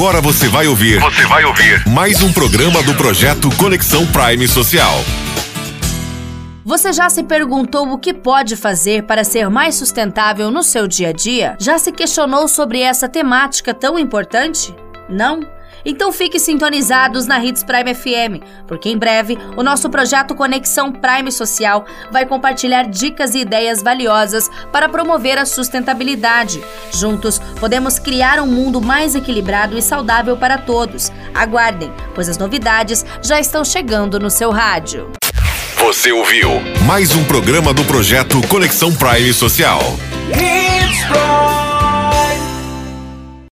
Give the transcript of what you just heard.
Agora você vai ouvir. Você vai ouvir mais um programa do projeto Conexão Prime Social. Você já se perguntou o que pode fazer para ser mais sustentável no seu dia a dia? Já se questionou sobre essa temática tão importante? Não? Então fique sintonizados na Hits Prime FM, porque em breve o nosso projeto Conexão Prime Social vai compartilhar dicas e ideias valiosas para promover a sustentabilidade. Juntos, podemos criar um mundo mais equilibrado e saudável para todos. Aguardem, pois as novidades já estão chegando no seu rádio. Você ouviu mais um programa do projeto Conexão Prime Social.